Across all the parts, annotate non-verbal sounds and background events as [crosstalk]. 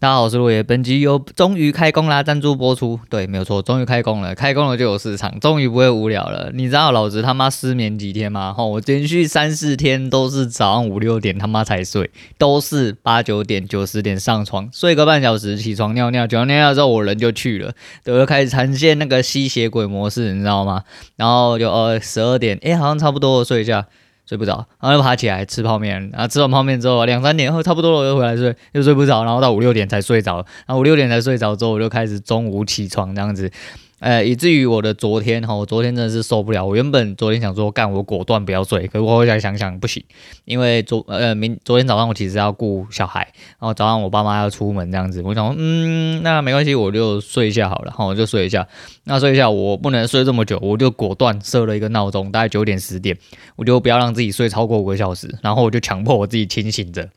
大家好，我是罗爷。本集又终于开工啦，赞助播出。对，没有错，终于开工了，开工了就有市场，终于不会无聊了。你知道老子他妈失眠几天吗？吼，[laughs] 我连续三四天都是早上五六点他妈才睡，都是八九点、九十点上床，睡个半小时，起床尿尿，起床尿尿之后我人就去了，对，就开始呈现那个吸血鬼模式，你知道吗？然后就呃十二点，哎，好像差不多了，睡一下。睡不着，然后又爬起来吃泡面，然后吃完泡面之后两三点后差不多了，我又回来睡，又睡不着，然后到五六点才睡着，然后五六点才睡着之后，我就开始中午起床这样子。呃，以至于我的昨天哈，我昨天真的是受不了。我原本昨天想说干，我果断不要睡，可是我后来想想不行，因为昨呃明昨天早上我其实要顾小孩，然后早上我爸妈要出门这样子，我想嗯，那没关系，我就睡一下好了，哈，我就睡一下。那睡一下，我不能睡这么久，我就果断设了一个闹钟，大概九点十点，我就不要让自己睡超过五个小时，然后我就强迫我自己清醒着。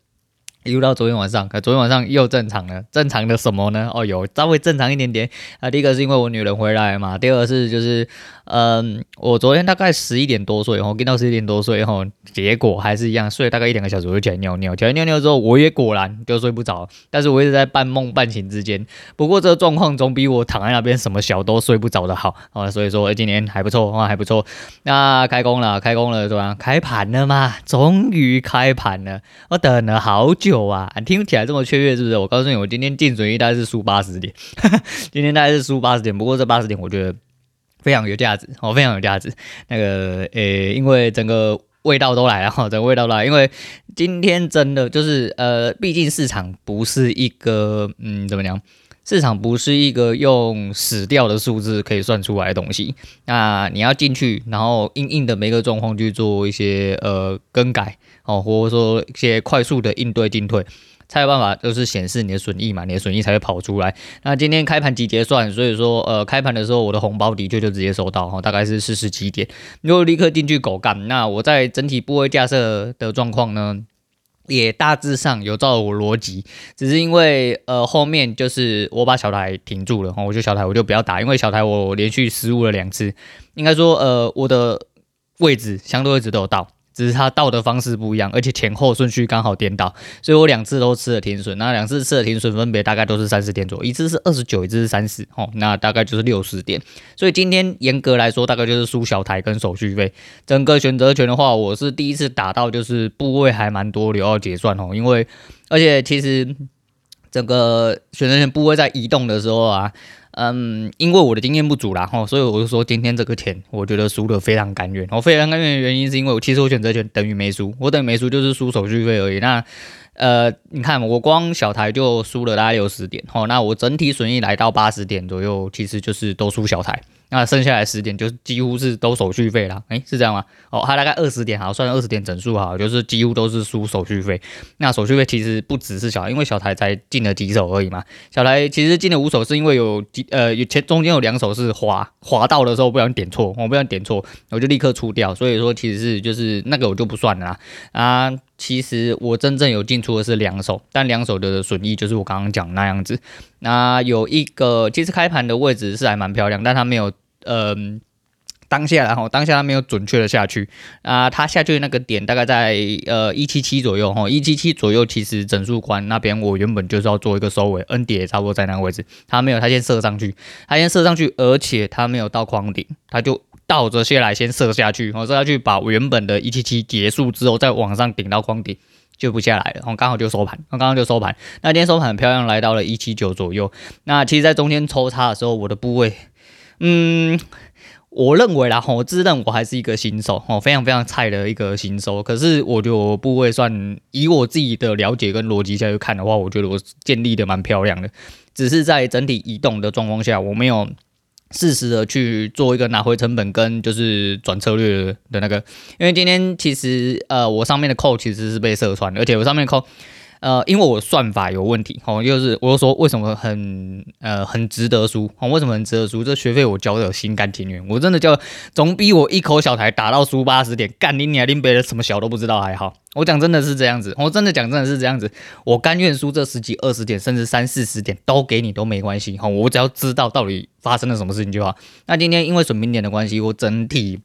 一路到昨天晚上，可昨天晚上又正常了。正常的什么呢？哦，有稍微正常一点点啊。第一个是因为我女人回来嘛，第二个是就是，嗯，我昨天大概十一点多睡，然后跟到十一点多睡，然后结果还是一样，睡大概一两个小时我就起来尿尿，起来尿尿之后我也果然就睡不着，但是我一直在半梦半醒之间。不过这个状况总比我躺在那边什么小都睡不着的好啊，所以说今年还不错啊，还不错。那开工了，开工了，对吧？开盘了嘛，终于开盘了，我等了好久。有啊，听起来这么雀跃，是不是？我告诉你，我今天进损益大概是输八十点，[laughs] 今天大概是输八十点。不过这八十点我觉得非常有价值，哦，非常有价值。那个，诶，因为整个味道都来了，哈，整个味道都来。因为今天真的就是，呃，毕竟市场不是一个，嗯，怎么讲？市场不是一个用死掉的数字可以算出来的东西。那你要进去，然后因应的每个状况去做一些呃更改。哦，或者说一些快速的应对进退，才有办法就是显示你的损益嘛，你的损益才会跑出来。那今天开盘即结算，所以说呃开盘的时候我的红包的确就直接收到哈，大概是四十几点，如果立刻进去狗干。那我在整体部位架设的状况呢，也大致上有照我逻辑，只是因为呃后面就是我把小台停住了，我就小台我就不要打，因为小台我连续失误了两次，应该说呃我的位置相对位置都有到。只是它倒的方式不一样，而且前后顺序刚好颠倒，所以我两次都吃了停损。那两次吃了停损，分别大概都是三十点左右，一次是二十九，一次是三十，哦，那大概就是六十点。所以今天严格来说，大概就是输小台跟手续费。整个选择权的话，我是第一次打到，就是部位还蛮多留要结算哦，因为而且其实整个选择权部位在移动的时候啊。嗯，因为我的经验不足啦，吼，所以我就说今天这个钱，我觉得输的非常甘愿。我非常甘愿的原因是因为我其实我选择权等于没输，我等于没输就是输手续费而已。那呃，你看我光小台就输了大概六十点，吼，那我整体损益来到八十点左右，其实就是都输小台。那剩下来十点就几乎是都手续费啦，诶、是这样吗？哦，还大概二十点，好，算二十点整数好，就是几乎都是输手续费。那手续费其实不只是小台，因为小台才进了几手而已嘛。小台其实进了五手，是因为有几呃有前中间有两手是滑滑到的时候不小心点错，我不小心点错，我就立刻出掉。所以说其实是就是那个我就不算了啦。啊，其实我真正有进出的是两手，但两手的损益就是我刚刚讲那样子。那有一个其实开盘的位置是还蛮漂亮，但它没有。嗯，当下然后当下他没有准确的下去啊，他下去的那个点大概在呃一七七左右哈，一七七左右其实整数关那边我原本就是要做一个收尾，N 点也差不多在那个位置，他没有，他先射上去，他先射上去，而且他没有到框顶，他就倒着下来先射下去，然后射下去把原本的一七七结束之后再往上顶到框顶就不下来了，然后刚好就收盘，刚刚就收盘，那天收盘很漂亮，来到了一七九左右，那其实在中间抽插的时候，我的部位。嗯，我认为啦，我自认我还是一个新手，哦，非常非常菜的一个新手。可是我觉得我部位算以我自己的了解跟逻辑下去看的话，我觉得我建立的蛮漂亮的。只是在整体移动的状况下，我没有适时的去做一个拿回成本跟就是转策略的那个。因为今天其实呃，我上面的扣其实是被射穿，而且我上面扣。呃，因为我算法有问题，哦，就是我就说为什么很呃很值得输，哦，为什么很值得输？这学费我交的心甘情愿，我真的交，总比我一口小台打到输八十点，干你娘，拎别人什么小都不知道还好。我讲真的是这样子，我真的讲真的是这样子，我甘愿输这十几二十点，甚至三四十点都给你都没关系，哈，我只要知道到底发生了什么事情就好。那今天因为损兵点的关系，我整体。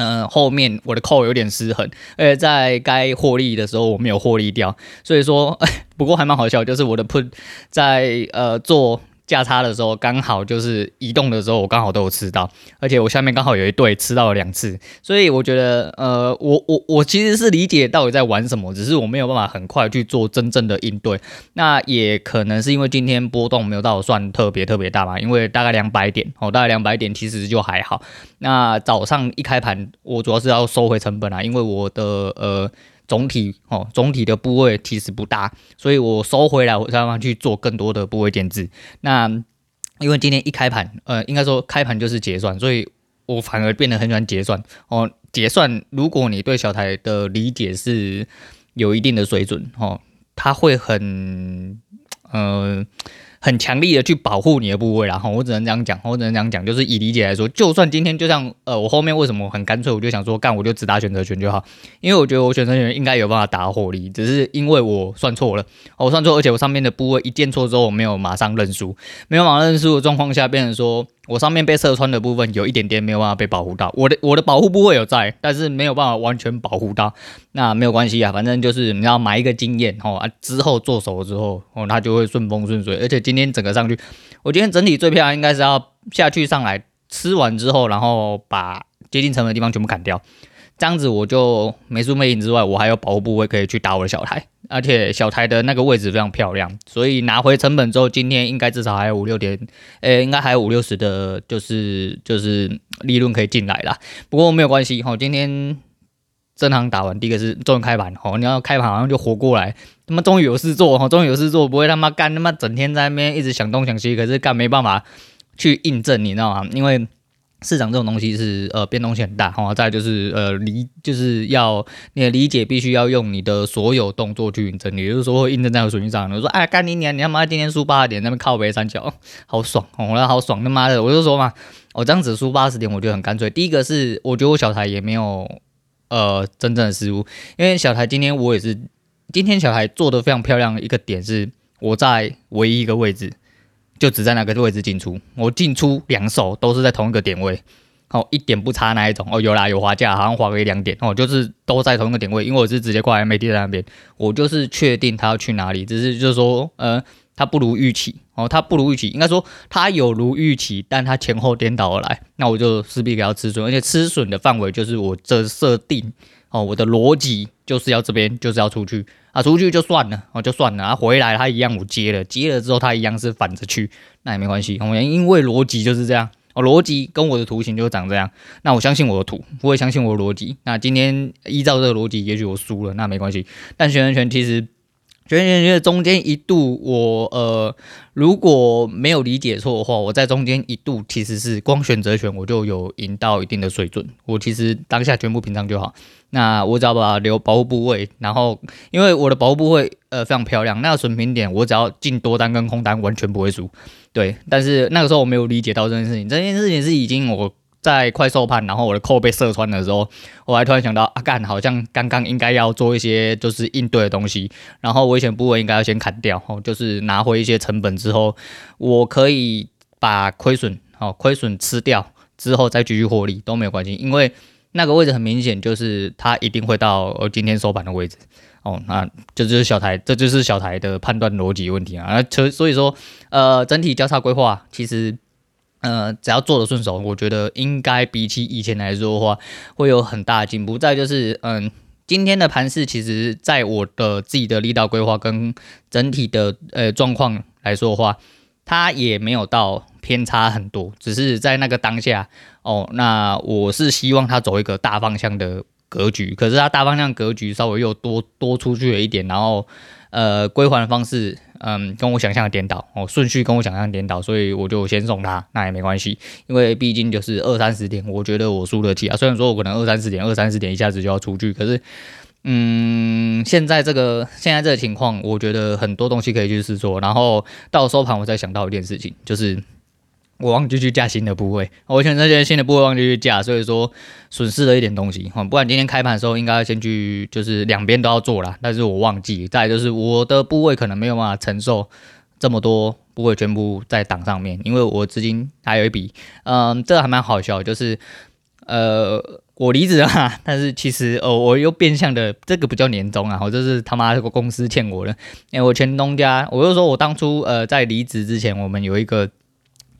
嗯，后面我的扣有点失衡，而且在该获利的时候我没有获利掉，所以说，[laughs] 不过还蛮好笑，就是我的 put 在呃做。价差的时候刚好就是移动的时候，我刚好都有吃到，而且我下面刚好有一对吃到了两次，所以我觉得，呃，我我我其实是理解到底在玩什么，只是我没有办法很快去做真正的应对。那也可能是因为今天波动没有到算特别特别大嘛，因为大概两百点哦，大概两百点其实就还好。那早上一开盘，我主要是要收回成本啊，因为我的呃。总体哦，总体的部位其实不大，所以我收回来，我才要去做更多的部位减资。那因为今天一开盘，呃，应该说开盘就是结算，所以我反而变得很喜欢结算哦。结算，如果你对小台的理解是有一定的水准哦，它会很，呃。很强力的去保护你的部位，然后我只能这样讲，我只能这样讲，就是以理解来说，就算今天就像呃，我后面为什么很干脆，我就想说干，我就只打选择权就好，因为我觉得我选择权应该有办法打火力，只是因为我算错了，我算错，而且我上面的部位一见错之后，我没有马上认输，没有马上认输的状况下，变成说。我上面被射穿的部分有一点点没有办法被保护到，我的我的保护部位有在，但是没有办法完全保护到。那没有关系啊，反正就是你要买一个经验哦啊，之后做熟了之后哦，它就会顺风顺水。而且今天整个上去，我今天整体最漂亮应该是要下去上来吃完之后，然后把接近成的地方全部砍掉，这样子我就没输没赢之外，我还有保护部位可以去打我的小台。而且小台的那个位置非常漂亮，所以拿回成本之后，今天应该至少还有五六点，诶、欸，应该还有五六十的，就是就是利润可以进来啦。不过没有关系，哈，今天正常打完，第一个是终于开盘，吼，你要开盘好像就活过来，他妈终于有事做，吼，终于有事做，不会他妈干他妈整天在那边一直想东想西，可是干没办法去印证，你知道吗？因为。市场这种东西是呃变动性很大，哈，再就是呃理就是要你的理解必须要用你的所有动作去印证，也就是说会印证在我水平上。我说哎干你娘，你他妈今天输八十点，那边靠北三角，[laughs] 好爽，我那好爽，他妈的，我就说嘛，我这样子输八十点，我觉得很干脆。第一个是我觉得我小台也没有呃真正的失误，因为小台今天我也是今天小台做的非常漂亮的一个点是我在唯一一个位置。就只在那个位置进出，我进出两手都是在同一个点位，哦，一点不差那一种，哦，有啦有滑价，好像滑个一两点，哦，就是都在同一个点位，因为我是直接挂 MAD 在那边，我就是确定他要去哪里，只是就是说，呃，他不如预期，哦，他不如预期，应该说他有如预期，但他前后颠倒而来，那我就势必给他吃损，而且吃损的范围就是我这设定，哦，我的逻辑就是要这边就是要出去。啊，出去就算了，哦，就算了。啊，回来他一样我接了，接了之后他一样是反着去，那也没关系。我们因为逻辑就是这样，哦，逻辑跟我的图形就长这样。那我相信我的图，不会相信我的逻辑。那今天依照这个逻辑，也许我输了，那没关系。但选择权其实。觉得觉得中间一度我呃，如果没有理解错的话，我在中间一度其实是光选择权我就有赢到一定的水准。我其实当下全部平仓就好。那我只要把留保护部位，然后因为我的保护部位呃非常漂亮，那个损平点我只要进多单跟空单完全不会输。对，但是那个时候我没有理解到这件事情，这件事情是已经我。在快收盘，然后我的扣被射穿的时候，我还突然想到，啊干，好像刚刚应该要做一些就是应对的东西，然后危险部位应该要先砍掉，哦，就是拿回一些成本之后，我可以把亏损，哦，亏损吃掉之后再继续获利都没有关系，因为那个位置很明显就是它一定会到今天收盘的位置，哦，那这就是小台，这就是小台的判断逻辑问题啊，所所以说，呃，整体交叉规划其实。呃，只要做的顺手，我觉得应该比起以前来说的话，会有很大的进步。再就是，嗯，今天的盘势，其实在我的自己的力道规划跟整体的呃状况来说的话，它也没有到偏差很多，只是在那个当下，哦，那我是希望它走一个大方向的格局，可是它大方向格局稍微又多多出去了一点，然后呃归还的方式。嗯，跟我想象的颠倒哦，顺序跟我想象颠倒，所以我就先送他，那也没关系，因为毕竟就是二三十点，我觉得我输得起啊。虽然说我可能二三十点，二三十点一下子就要出去，可是，嗯，现在这个现在这个情况，我觉得很多东西可以去试做，然后到收盘我再想到一件事情，就是。我忘记去架新的部位，我选这些新的部位忘记去架，所以说损失了一点东西。哈不然今天开盘的时候应该先去，就是两边都要做啦，但是我忘记。再就是我的部位可能没有办法承受这么多部位全部在档上面，因为我资金还有一笔。嗯，这个还蛮好笑，就是呃。我离职了，[laughs] 但是其实哦，我又变相的这个不叫年终啊，我这是他妈这个公司欠我的。哎，我前东家，我就说我当初呃在离职之前，我们有一个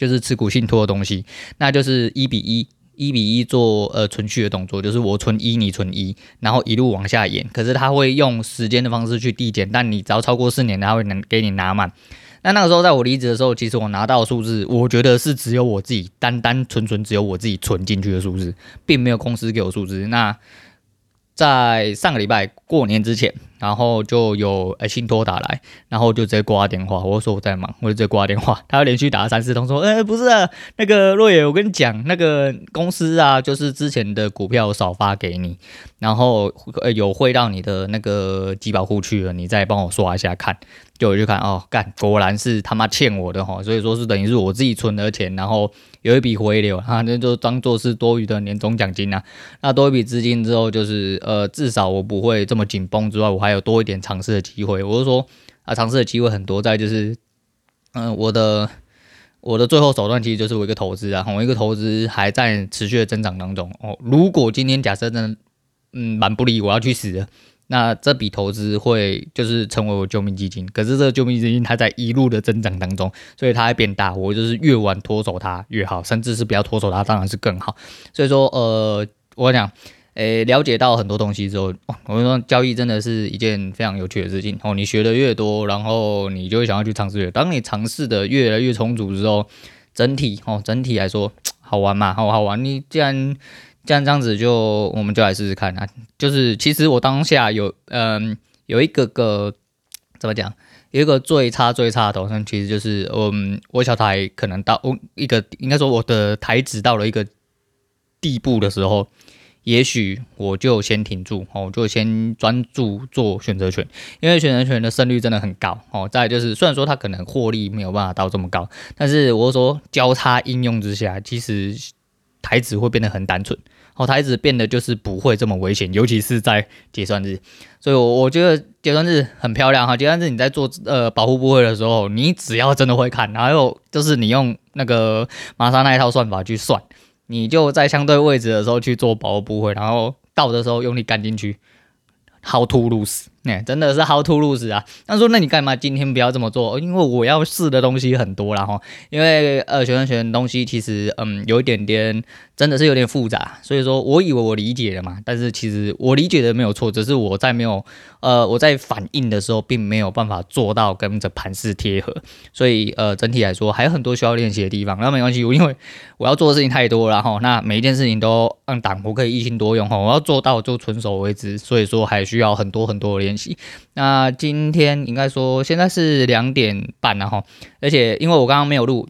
就是持股信托的东西，那就是一比一，一比一做呃存续的动作，就是我存一，你存一，然后一路往下延。可是他会用时间的方式去递减，但你只要超过四年，他会能给你拿满。那那个时候，在我离职的时候，其实我拿到数字，我觉得是只有我自己单单纯纯只有我自己存进去的数字，并没有公司给我数字。那在上个礼拜过年之前，然后就有呃信托打来，然后就直接挂电话，我说我在忙，我就直接挂电话。他连续打了三四通，说，呃，不是啊，那个若野，我跟你讲，那个公司啊，就是之前的股票少发给你，然后呃有汇到你的那个集保户去了，你再帮我刷一下看。就我就看哦，干，果然是他妈欠我的哈，所以说是等于是我自己存的钱，然后有一笔回流啊，那就当做是多余的年终奖金啊。那多一笔资金之后，就是呃，至少我不会这么紧绷之外，我还还有多一点尝试的机会。我就说啊，尝试的机会很多，在就是嗯、我的我的最后手段其实就是我一个投资啊，我一个投资还在持续的增长当中哦。如果今天假设真的嗯蛮不利，我要去死了。那这笔投资会就是成为我救命基金，可是这个救命基金它在一路的增长当中，所以它会变大。我就是越晚脱手它越好，甚至是不要脱手它当然是更好。所以说，呃，我讲，诶，了解到很多东西之后，我跟你说，交易真的是一件非常有趣的事情哦。你学的越多，然后你就会想要去尝试越。当你尝试的越来越充足之后，整体哦，整体来说好玩嘛，好好玩。你既然既然这样子就，我们就来试试看啊！就是其实我当下有，嗯，有一个个怎么讲，有一个最差最差的头上，其实就是，嗯，我小台可能到我一个，应该说我的台子到了一个地步的时候，也许我就先停住，哦，就先专注做选择权，因为选择权的胜率真的很高，哦。再就是，虽然说它可能获利没有办法到这么高，但是我说交叉应用之下，其实。台子会变得很单纯，哦，台子变得就是不会这么危险，尤其是在结算日，所以，我我觉得结算日很漂亮哈。结算日你在做呃保护部位的时候，你只要真的会看，还有就是你用那个玛莎那一套算法去算，你就在相对位置的时候去做保护部位，然后到的时候用力干进去。How to lose？哎、真的是 How to lose 啊！他说：“那你干嘛今天不要这么做？因为我要试的东西很多啦齁。因为呃，学生学的东西其实嗯有一点点，真的是有点复杂。所以说我以为我理解了嘛，但是其实我理解的没有错，只是我在没有呃我在反应的时候，并没有办法做到跟着盘势贴合。所以呃，整体来说还有很多需要练习的地方。那没关系，我因为我要做的事情太多了齁。那每一件事情都按档，我可以一心多用哈。我要做到就纯手为止，所以说还需要很多很多的练练习。那今天应该说现在是两点半了哈，而且因为我刚刚没有录，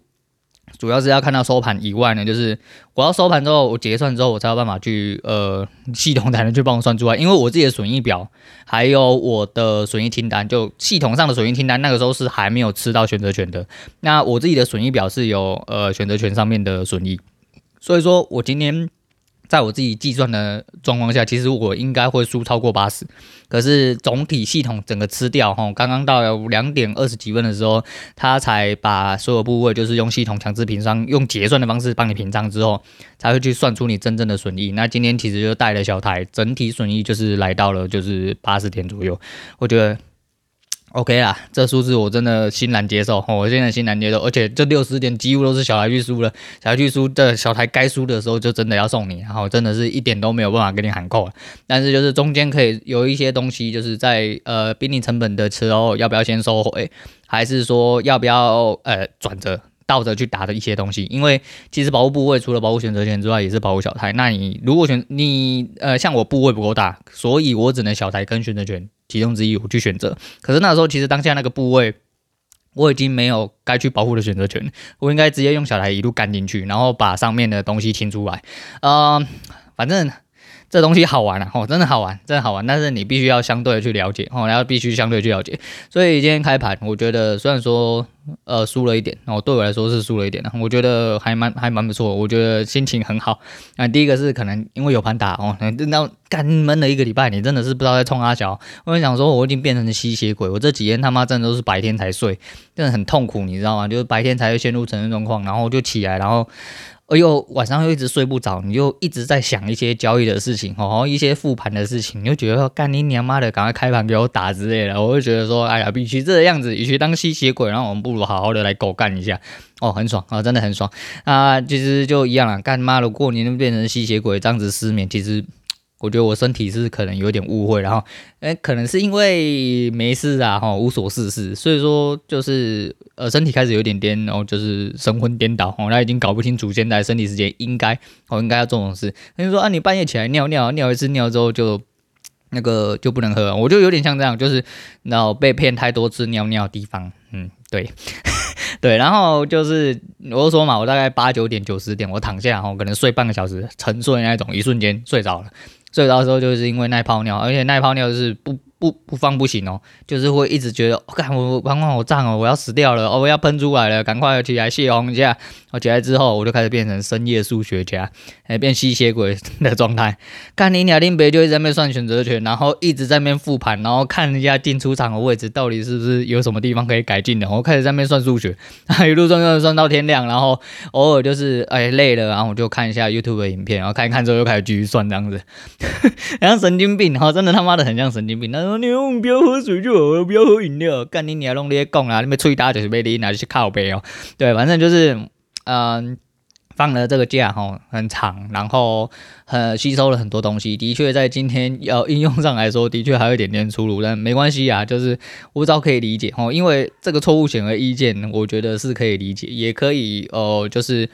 主要是要看到收盘以外呢，就是我要收盘之后，我结算之后，我才有办法去呃系统才能去帮我算出来，因为我自己的损益表还有我的损益清单，就系统上的损益清单那个时候是还没有吃到选择权的，那我自己的损益表是有呃选择权上面的损益，所以说我今天。在我自己计算的状况下，其实我应该会输超过八十，可是总体系统整个吃掉吼，刚刚到两点二十几分的时候，他才把所有部位就是用系统强制平仓，用结算的方式帮你平仓之后，才会去算出你真正的损益。那今天其实就带了小台，整体损益就是来到了就是八十点左右，我觉得。OK 啦，这数字我真的欣然接受，我现在欣然接受，而且这六十点几乎都是小台去输了，小台去输的小台该输的时候就真的要送你，然后真的是一点都没有办法跟你喊扣了，但是就是中间可以有一些东西，就是在呃濒临成本的时候要不要先收回，还是说要不要呃转折倒着去打的一些东西，因为其实保护部位除了保护选择权之外，也是保护小台，那你如果选你呃像我部位不够大，所以我只能小台跟选择权。其中之一，我去选择。可是那时候，其实当下那个部位，我已经没有该去保护的选择权，我应该直接用小台一路干进去，然后把上面的东西清出来。呃，反正。这东西好玩啊，哦，真的好玩，真的好玩。但是你必须要相对的去了解，哦，然后必须相对去了解。所以今天开盘，我觉得虽然说呃输了一点，哦，对我来说是输了一点的，我觉得还蛮还蛮不错，我觉得心情很好。那第一个是可能因为有盘打，哦，那干闷了一个礼拜，你真的是不知道在冲阿小。我就想说，我已经变成吸血鬼，我这几天他妈真的都是白天才睡，真的很痛苦，你知道吗？就是白天才会陷入沉睡状况，然后就起来，然后。哎呦，晚上又一直睡不着，你就一直在想一些交易的事情，哦，一些复盘的事情，你就觉得说干你娘妈的，赶快开盘给我打之类的。我就觉得说，哎呀，与其这个样子，与其当吸血鬼，然后我们不如好好的来狗干一下，哦，很爽啊，真的很爽啊。其实就一样了，干妈的过年就变成吸血鬼，这样子失眠，其实。我觉得我身体是可能有点误会，然后，诶，可能是因为没事啊，哈，无所事事，所以说就是呃，身体开始有点颠，然后就是神魂颠倒，哦，他已经搞不清楚现在身体时间应该，哦，应该要做什么事。他就说啊，你半夜起来尿尿，尿一次尿之后就那个就不能喝，我就有点像这样，就是然后被骗太多次尿尿地方，嗯，对，对，然后就是我就说嘛，我大概八九点九十点我躺下，哦，可能睡半个小时，沉睡那种，一瞬间睡着了。睡着的时候就是因为耐泡尿，而且耐泡尿是不。不不放不行哦，就是会一直觉得，我、哦、我膀胱好胀哦，我要死掉了，哦，我要喷出来了，赶快起来泄洪一下。我起来之后，我就开始变成深夜数学家，哎，变吸血鬼的状态。干你俩林北就一直在那边算选择权，然后一直在那边复盘，然后看一下进出场的位置到底是不是有什么地方可以改进的。我开始在那边算数学，[laughs] 一路算算算到天亮，然后偶尔就是哎累了，然后我就看一下 YouTube 的影片，然后看一看之后又开始继续算这样子，[laughs] 很像神经病，然后真的他妈的很像神经病。但是你不要喝水就好了，不要喝饮料。干你娘，弄这些讲啊，你们吹打就是被你拿去靠背哦。对，反正就是，嗯，放了这个假哈，很长，然后呃吸收了很多东西。的确，在今天要应用上来说，的确还有一点点出入，但没关系啊，就是我知道可以理解哦。因为这个错误显而易见，我觉得是可以理解，也可以哦、就是，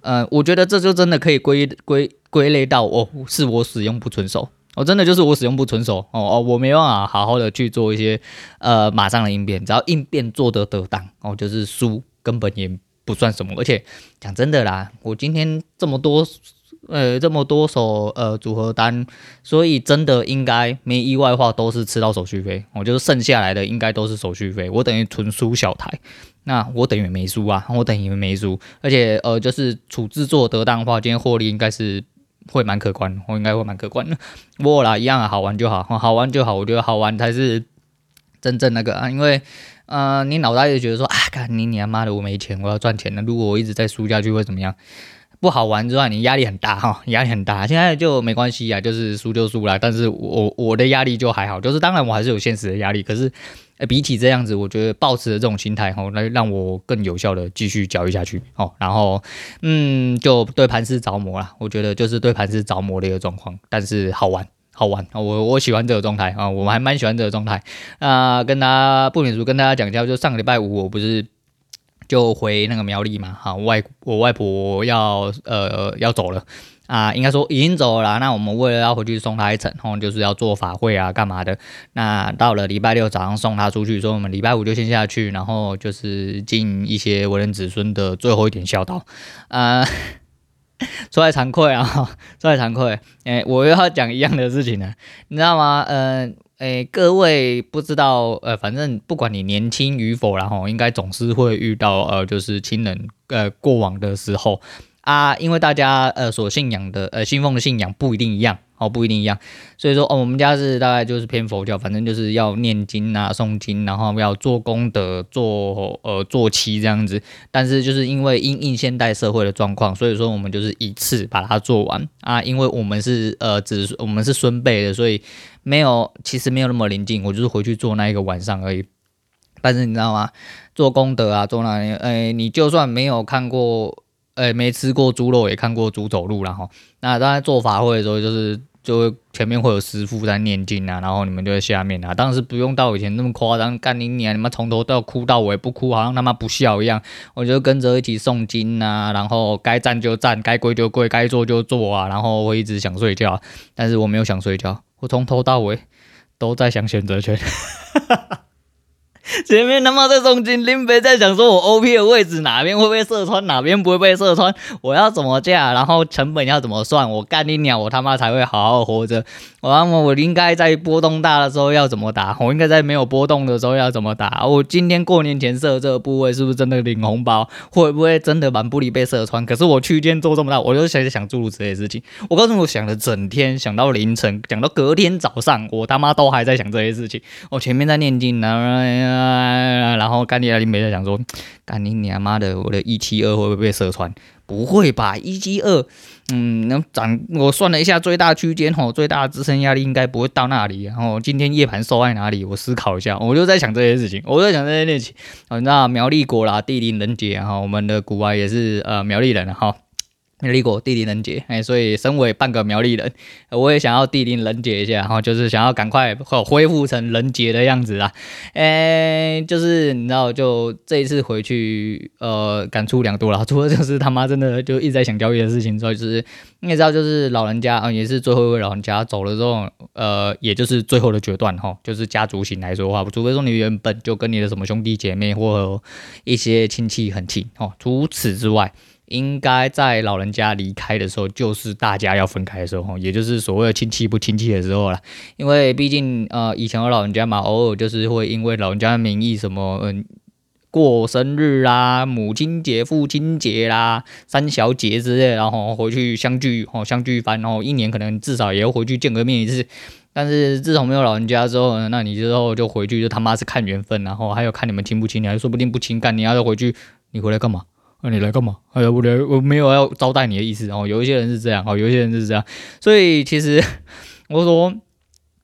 呃，我觉得这就真的可以归归归类到哦，是我使用不遵守。我真的就是我使用不纯熟哦哦，我没办法好好的去做一些呃马上的应变，只要应变做得得当哦，就是输根本也不算什么。而且讲真的啦，我今天这么多呃这么多手呃组合单，所以真的应该没意外的话都是吃到手续费，我就是剩下来的应该都是手续费，我等于纯输小台，那我等于没输啊，我等于没输，而且呃就是处置做得当的话，今天获利应该是。会蛮可观，我应该会蛮可观的。不过啦，一样啊，好玩就好，好玩就好。我觉得好玩才是真正那个啊，因为呃，你脑袋就觉得说啊，干你你他妈的，我没钱，我要赚钱了。如果我一直在输下去会怎么样？不好玩之外，你压力很大哈，压力很大。现在就没关系啊，就是输就输了。但是我我的压力就还好，就是当然我还是有现实的压力，可是。呃，比起这样子，我觉得抱持的这种心态吼，来让我更有效的继续交易下去哦。然后，嗯，就对盘势着魔了。我觉得就是对盘势着魔的一个状况，但是好玩，好玩啊。我我喜欢这个状态啊，我还蛮喜欢这个状态。啊，跟大家不免俗跟大家讲一下，就上个礼拜五我不是就回那个苗栗嘛，哈，外我外婆要呃要走了。啊，应该说已经走了。那我们为了要回去送他一程，吼，就是要做法会啊，干嘛的？那到了礼拜六早上送他出去，说我们礼拜五就先下去，然后就是尽一些为人子孙的最后一点孝道。啊，[laughs] 说来惭愧啊，说来惭愧。哎、我又要讲一样的事情了，你知道吗？嗯、呃，哎、各位不知道，呃，反正不管你年轻与否，然后应该总是会遇到，呃，就是亲人呃过往的时候。啊，因为大家呃所信仰的呃信奉的信仰不一定一样哦，不一定一样，所以说哦，我们家是大概就是偏佛教，反正就是要念经啊、诵经，然后要做功德、做呃做七这样子。但是就是因为因应现代社会的状况，所以说我们就是一次把它做完啊。因为我们是呃只我们是孙辈的，所以没有其实没有那么临近，我就是回去做那一个晚上而已。但是你知道吗？做功德啊，做那，哎，你就算没有看过。哎，没吃过猪肉，也看过猪走路了哈。那当然做法会的时候，就是就前面会有师傅在念经啊，然后你们就在下面啊。当时不用到以前那么夸张，干你娘，你们从头到哭到尾不哭，好像他妈不孝一样。我就跟着一起诵经啊，然后该站就站，该跪就跪，该坐就坐啊。然后我一直想睡觉，但是我没有想睡觉，我从头到尾都在想选择权。哈哈哈前面他妈在诵经，林北在想说我 OP 的位置哪边会被射穿，哪边不会被射穿，我要怎么架，然后成本要怎么算，我干你鸟，我他妈才会好好活着。我他妈我应该在波动大的时候要怎么打，我应该在没有波动的时候要怎么打。我今天过年前设这个部位是不是真的领红包？会不会真的满不离被射穿？可是我区间做这么大，我就想想诸如此类事情。我告诉你，我想了整天，想到凌晨，讲到隔天早上，我他妈都还在想这些事情。我前面在念经呢。呃，然后干你林北在想说，[tsk] 干你娘妈的，我的一七二会不会被射穿？不会吧，一七二，嗯，能涨？我算了一下，最大区间吼，最大的支撑压力应该不会到那里。然后今天夜盘收在哪里？我思考一下，我就在想这些事情，我在想这些事情。你知道苗栗国啦，地灵人杰哈，我们的股癌也是呃苗栗人哈。苗栗国地灵人杰，哎，所以身为半个苗栗人，我也想要地灵人杰一下，然后就是想要赶快恢复成人杰的样子啦，哎，就是你知道，就这一次回去，呃，感触良多啦。[laughs] 除了就是他妈真的就一直在想交易的事情之外，就是你也知道，就是老人家啊，也是最后一位老人家走了之后，呃，也就是最后的决断哈，就是家族型来说的话，除非说你原本就跟你的什么兄弟姐妹或一些亲戚很亲哦，除此之外。应该在老人家离开的时候，就是大家要分开的时候，也就是所谓的亲戚不亲戚的时候了。因为毕竟呃，以前有老人家嘛，偶尔就是会因为老人家的名义，什么嗯，过生日啦、母亲节、父亲节啦、三小节之类，然后回去相聚哦，相聚一番，然后一年可能至少也要回去见个面一次。但是自从没有老人家之后呢，那你之后就回去就他妈是看缘分，然后还有看你们亲不亲，你还说不定不亲干，你要再回去，你回来干嘛？那、你来干嘛？哎呀，我来，我没有要招待你的意思哦。有一些人是这样哦，有一些人是这样。所以其实 [laughs] 我说，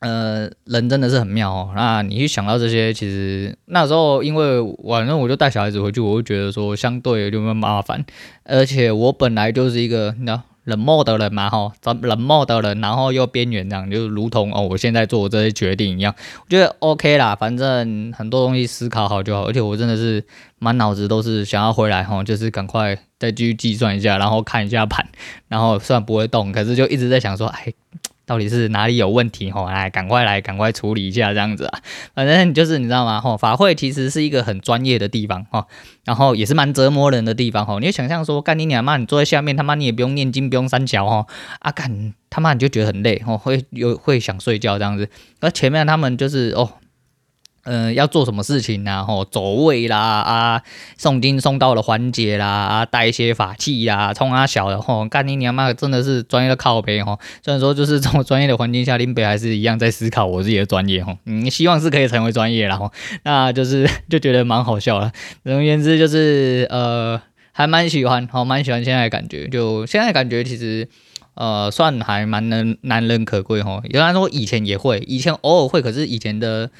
呃，人真的是很妙哦。那你一想到这些，其实那时候因为反正我就带小孩子回去，我就觉得说相对有点麻烦。而且我本来就是一个你知道冷漠的人嘛，哈，冷漠的人，然后又边缘这样，就如同哦，我现在做这些决定一样，我觉得 OK 啦。反正很多东西思考好就好。而且我真的是。满脑子都是想要回来哈，就是赶快再继续计算一下，然后看一下盘，然后虽然不会动，可是就一直在想说，哎，到底是哪里有问题吼？来，赶快来，赶快处理一下这样子啊。反正就是你知道吗？吼，法会其实是一个很专业的地方吼，然后也是蛮折磨人的地方吼。你就想象说，干你娘妈，你坐在下面，他妈你也不用念经，不用三脚吼，啊干他妈你就觉得很累吼，会有会想睡觉这样子，而前面他们就是哦。嗯、要做什么事情呢？吼，走位啦，啊，诵经诵道的环节啦，啊，带一些法器啦，冲啊小的吼，干你娘妈，真的是专业的靠背吼。虽然说就是这种专业的环境下，林北还是一样在思考我自己的专业吼。嗯，希望是可以成为专业啦吼。那就是 [laughs] 就觉得蛮好笑了。总而言之，就是呃，还蛮喜欢，好，蛮喜欢现在的感觉。就现在感觉其实呃，算还蛮能难能可贵吼。原来说以前也会，以前偶尔会，可是以前的。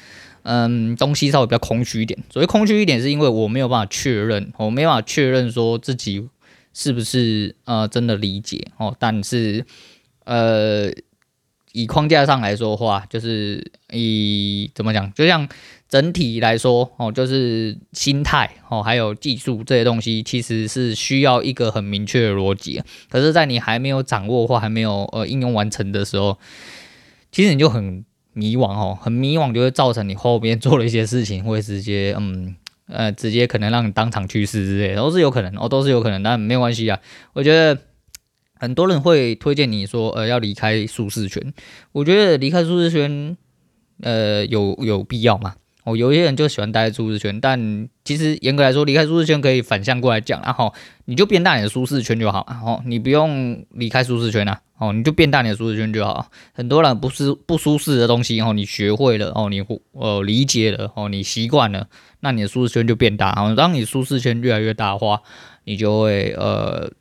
嗯，东西稍微比较空虚一点。所谓空虚一点，是因为我没有办法确认，我没办法确认说自己是不是呃真的理解哦。但是呃，以框架上来说的话，就是以怎么讲，就像整体来说哦，就是心态哦，还有技术这些东西，其实是需要一个很明确的逻辑。可是，在你还没有掌握或还没有呃应用完成的时候，其实你就很。迷惘哦，很迷惘，就会造成你后边做了一些事情，会直接嗯呃，直接可能让你当场去世之类，都是有可能哦，都是有可能，但没关系啊。我觉得很多人会推荐你说呃要离开舒适圈，我觉得离开舒适圈呃有有必要吗？哦，有一些人就喜欢待在舒适圈，但其实严格来说，离开舒适圈可以反向过来讲，然后你就变大你的舒适圈就好，然后你不用离开舒适圈啊，哦，你就变大你的舒适圈就好。很多人不是不舒适的东西，哦，你学会了，哦，你呃理解了，哦，你习惯了，那你的舒适圈就变大。然后当你舒适圈越来越大的话，你就会呃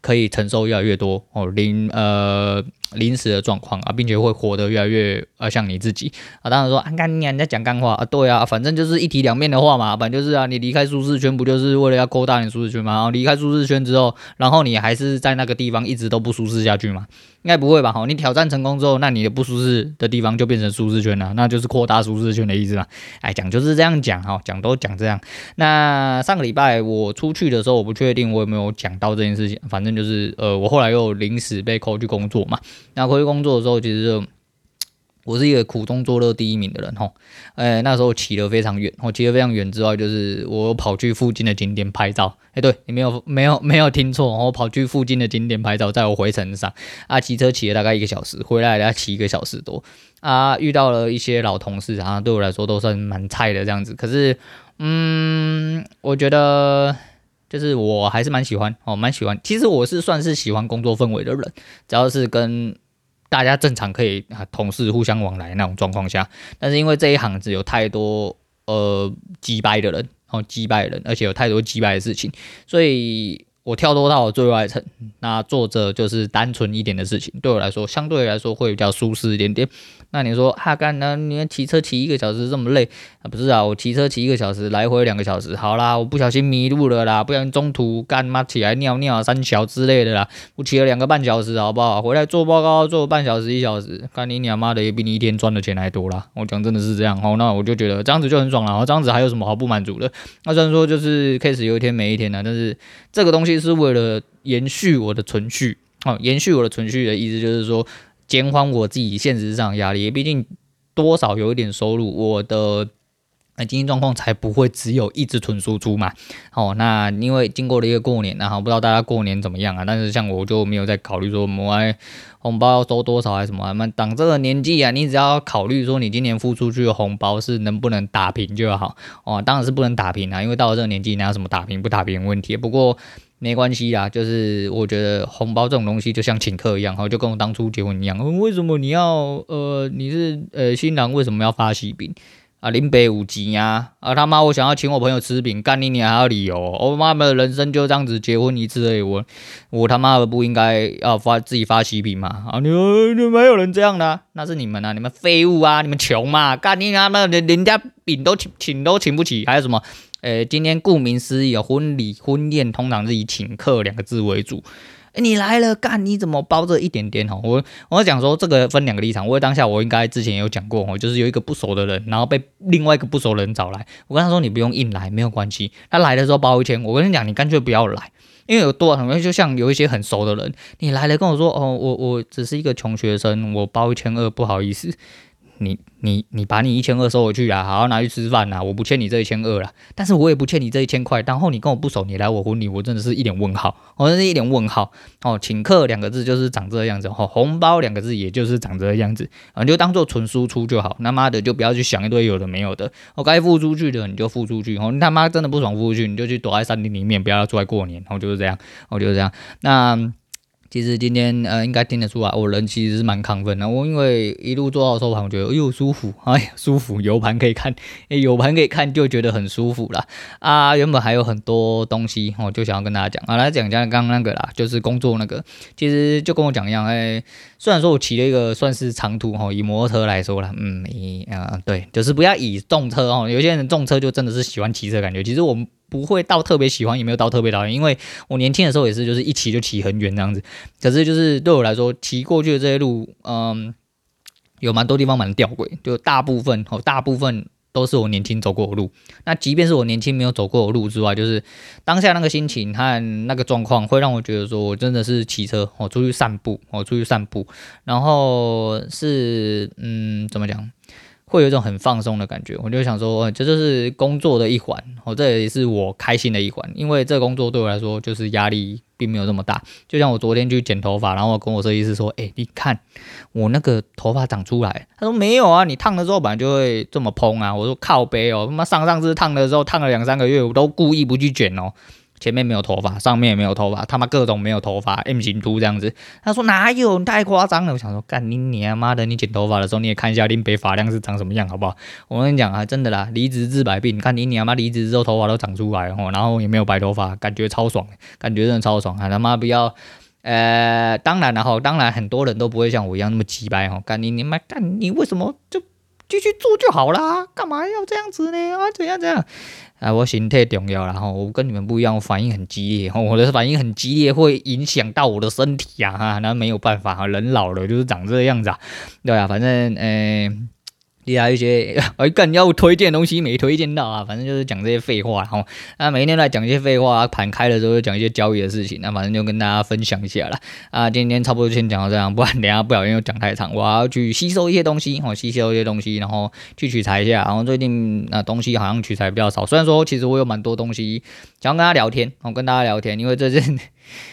可以承受越来越多哦，临呃。临时的状况啊，并且会活得越来越呃像你自己啊。当然说啊，干你啊，你在讲干话啊，对啊，反正就是一体两面的话嘛。反正就是啊，你离开舒适圈，不就是为了要扩大你舒适圈吗？然后离开舒适圈之后，然后你还是在那个地方一直都不舒适下去嘛？应该不会吧？好，你挑战成功之后，那你的不舒适的地方就变成舒适圈了，那就是扩大舒适圈的意思嘛？哎，讲就是这样讲哈，讲都讲这样。那上个礼拜我出去的时候，我不确定我有没有讲到这件事情。反正就是呃，我后来又临时被扣去工作嘛。那回去工作的时候，其实就我是一个苦中作乐第一名的人哈。哎，那时候骑得非常远，我骑得非常远之外，就是我跑去附近的景点拍照。哎，对，你没有没有没有听错，我跑去附近的景点拍照，在我回程上啊，骑车骑了大概一个小时，回来要骑一个小时多啊，遇到了一些老同事啊，对我来说都算蛮菜的这样子。可是，嗯，我觉得。就是我还是蛮喜欢哦，蛮喜欢。其实我是算是喜欢工作氛围的人，只要是跟大家正常可以啊同事互相往来那种状况下。但是因为这一行只有太多呃击败的人，然后击败人，而且有太多击败的事情，所以。我跳脱到最外层，那做着就是单纯一点的事情，对我来说，相对来说会比较舒适一点点。那你说哈干呢？你骑车骑一个小时这么累啊？不是啊，我骑车骑一个小时，来回两个小时。好啦，我不小心迷路了啦，不小心中途干嘛起来尿尿三小之类的啦。我骑了两个半小时，好不好？回来做报告做半小时一小时，干你娘妈的也比你一天赚的钱还多啦。我讲真的是这样哦，那我就觉得这样子就很爽了。这样子还有什么好不满足的？那虽然说就是 case 有一天没一天的，但是这个东西是为了延续我的存续哦，延续我的存续的意思就是说。减缓我自己现实上压力，毕竟多少有一点收入，我的那经济状况才不会只有一直纯输出嘛。哦，那因为经过了一个过年，然后不知道大家过年怎么样啊？但是像我就没有在考虑说我们红包要收多少还是什么。那等这个年纪啊，你只要考虑说你今年付出去的红包是能不能打平就好。哦，当然是不能打平啊，因为到了这个年纪，哪有什么打平不打平问题？不过。没关系啦，就是我觉得红包这种东西就像请客一样，哈，就跟我当初结婚一样。为什么你要呃，你是呃新郎，为什么要发喜饼啊？林北五级呀，啊他妈，我想要请我朋友吃饼，干你你还要理由？我妈的人生就这样子结婚一次而已，我我他妈的不应该要发自己发喜饼吗？啊，你你没有人这样的、那是你们啊，你们废物啊，你们穷嘛，干你他妈的，人家饼都请请都请不起，还有什么？诶，今天顾名思义啊，婚礼婚宴通常是以请客两个字为主。你来了，干你怎么包这一点点？哈，我我讲说这个分两个立场。我当下我应该之前也有讲过，哈，就是有一个不熟的人，然后被另外一个不熟的人找来，我跟他说你不用硬来，没有关系。他来的时候包一千，我跟你讲，你干脆不要来，因为有多很容易就像有一些很熟的人，你来了跟我说，哦，我我只是一个穷学生，我包一千二，不好意思。你你你把你一千二收回去啊，好好拿去吃饭呐，我不欠你这一千二了，但是我也不欠你这一千块。然后你跟我不熟，你来我婚礼，我真的是一脸问号，我真是一脸问号。哦，请客两个字就是长这样子，哦，红包两个字也就是长这样子，啊，你就当做纯输出就好。他妈的就不要去想一堆有的没有的，我该付出去的你就付出去，哦，你他妈真的不爽付出去，你就去躲在山林里面，不要出来过年，然后就是这样，我就是这样。那。其实今天呃，应该听得出来，我人其实是蛮亢奋的。我因为一路坐到收盘，我觉得哎呦舒服，哎舒服，有盘可以看，[laughs] 哎有盘可以看就觉得很舒服啦。啊。原本还有很多东西，我就想要跟大家讲啊，来讲讲刚刚那个啦，就是工作那个，其实就跟我讲一样，哎，虽然说我骑了一个算是长途哈，以摩托车来说啦，嗯，以啊对，就是不要以重车哦，有些人重车就真的是喜欢骑车感觉，其实我们。不会到特别喜欢，也没有到特别讨厌，因为我年轻的时候也是，就是一骑就骑很远这样子。可是就是对我来说，骑过去的这些路，嗯，有蛮多地方蛮吊诡，就大部分哦，大部分都是我年轻走过的路。那即便是我年轻没有走过的路之外，就是当下那个心情和那个状况，会让我觉得说我真的是骑车，我出去散步，我出去散步，然后是嗯，怎么讲？会有一种很放松的感觉，我就想说，这就是工作的一环，哦，这也是我开心的一环，因为这工作对我来说就是压力并没有这么大。就像我昨天去剪头发，然后我跟我设计师说，哎，你看我那个头发长出来，他说没有啊，你烫了之后本来就会这么蓬啊。我说靠北哦，他妈上上次烫的时候烫了两三个月，我都故意不去卷哦。前面没有头发，上面也没有头发，他妈各种没有头发，M 型秃这样子。他说哪有？你太夸张了。我想说，干你你他妈的，你剪头发的时候你也看一下林北发量是长什么样，好不好？我跟你讲啊，真的啦，离职治百病。你看你你他妈离职之后头发都长出来，然后也没有白头发，感觉超爽，感觉真的超爽啊！他妈不要，呃，当然了哈，当然很多人都不会像我一样那么鸡掰哈。干你你妈干你为什么就继续做就好啦？干嘛要这样子呢？啊，怎样怎样？啊，我心态重要，然后我跟你们不一样，我反应很激烈，我的反应很激烈，会影响到我的身体啊，哈，那没有办法，人老了就是长这个样子啊，对啊，反正，诶、其他一些哎，干要推荐东西没推荐到啊，反正就是讲这些废话，然后啊，每天都在讲一些废话，盘开的时候就讲一些交易的事情，那反正就跟大家分享一下了啊。今天差不多先讲到这样，不然等下不小心又讲太长，我要去吸收一些东西，我吸收一些东西，然后去取材一下。然后最近那东西好像取材比较少，虽然说其实我有蛮多东西想要跟大家聊天，我跟大家聊天，因为最近。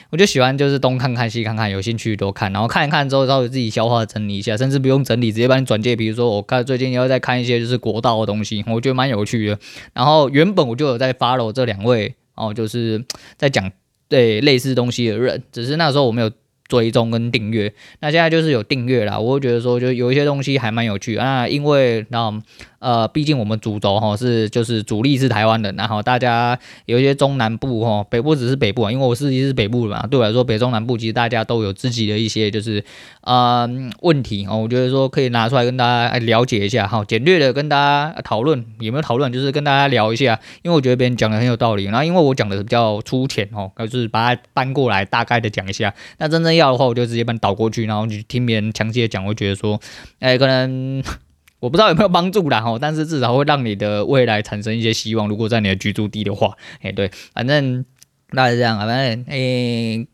我就喜欢就是东看看西看看，有兴趣多看，然后看一看之后稍微自己消化整理一下，甚至不用整理，直接帮你转介。比如说我看最近要在看一些就是国道的东西，我觉得蛮有趣的。然后原本我就有在 follow 这两位哦，就是在讲对类似东西的人，只是那时候我没有追踪跟订阅。那现在就是有订阅啦，我会觉得说就有一些东西还蛮有趣啊，因为那呃，毕竟我们主轴哈是就是主力是台湾人，然后大家有一些中南部哈，北部只是北部啊，因为我自己是北部的嘛，对我来说北中南部其实大家都有自己的一些就是呃问题哦，我觉得说可以拿出来跟大家了解一下哈，简略的跟大家讨论有没有讨论，就是跟大家聊一下，因为我觉得别人讲的很有道理，然后因为我讲的比较粗浅哦，就是把它搬过来大概的讲一下，那真正要的话我就直接把它倒过去，然后你听别人详细的讲，我觉得说，哎，可能。我不知道有没有帮助啦哈，但是至少会让你的未来产生一些希望。如果在你的居住地的话，哎，对，反正那是这样啊，反正诶，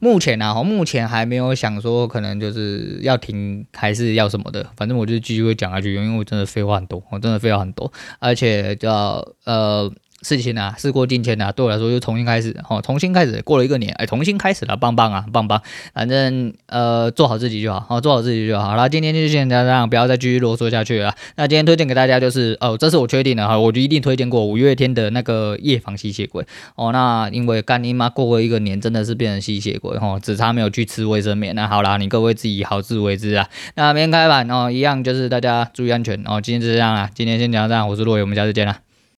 目前呢，哈，目前还没有想说可能就是要停还是要什么的，反正我就继续会讲下去，因为我真的废话很多，我真的废话很多，而且叫呃。事情啊，事过境迁啊，对我来说就重新开始，哦，重新开始，过了一个年，哎，重新开始了，棒棒啊，棒棒，反正呃，做好自己就好，好，做好自己就好。好了，今天就先这样，不要再继续啰嗦下去了。那今天推荐给大家就是，哦，这是我确定的哈，我就一定推荐过五月天的那个夜访吸血鬼。哦，那因为干你妈过了一个年，真的是变成吸血鬼，哦，只差没有去吃卫生棉。那好啦，你各位自己好自为之啊。那明天开板哦，一样就是大家注意安全哦。今天就这样啦，今天先讲到这样，我是洛伟，我们下次见啦。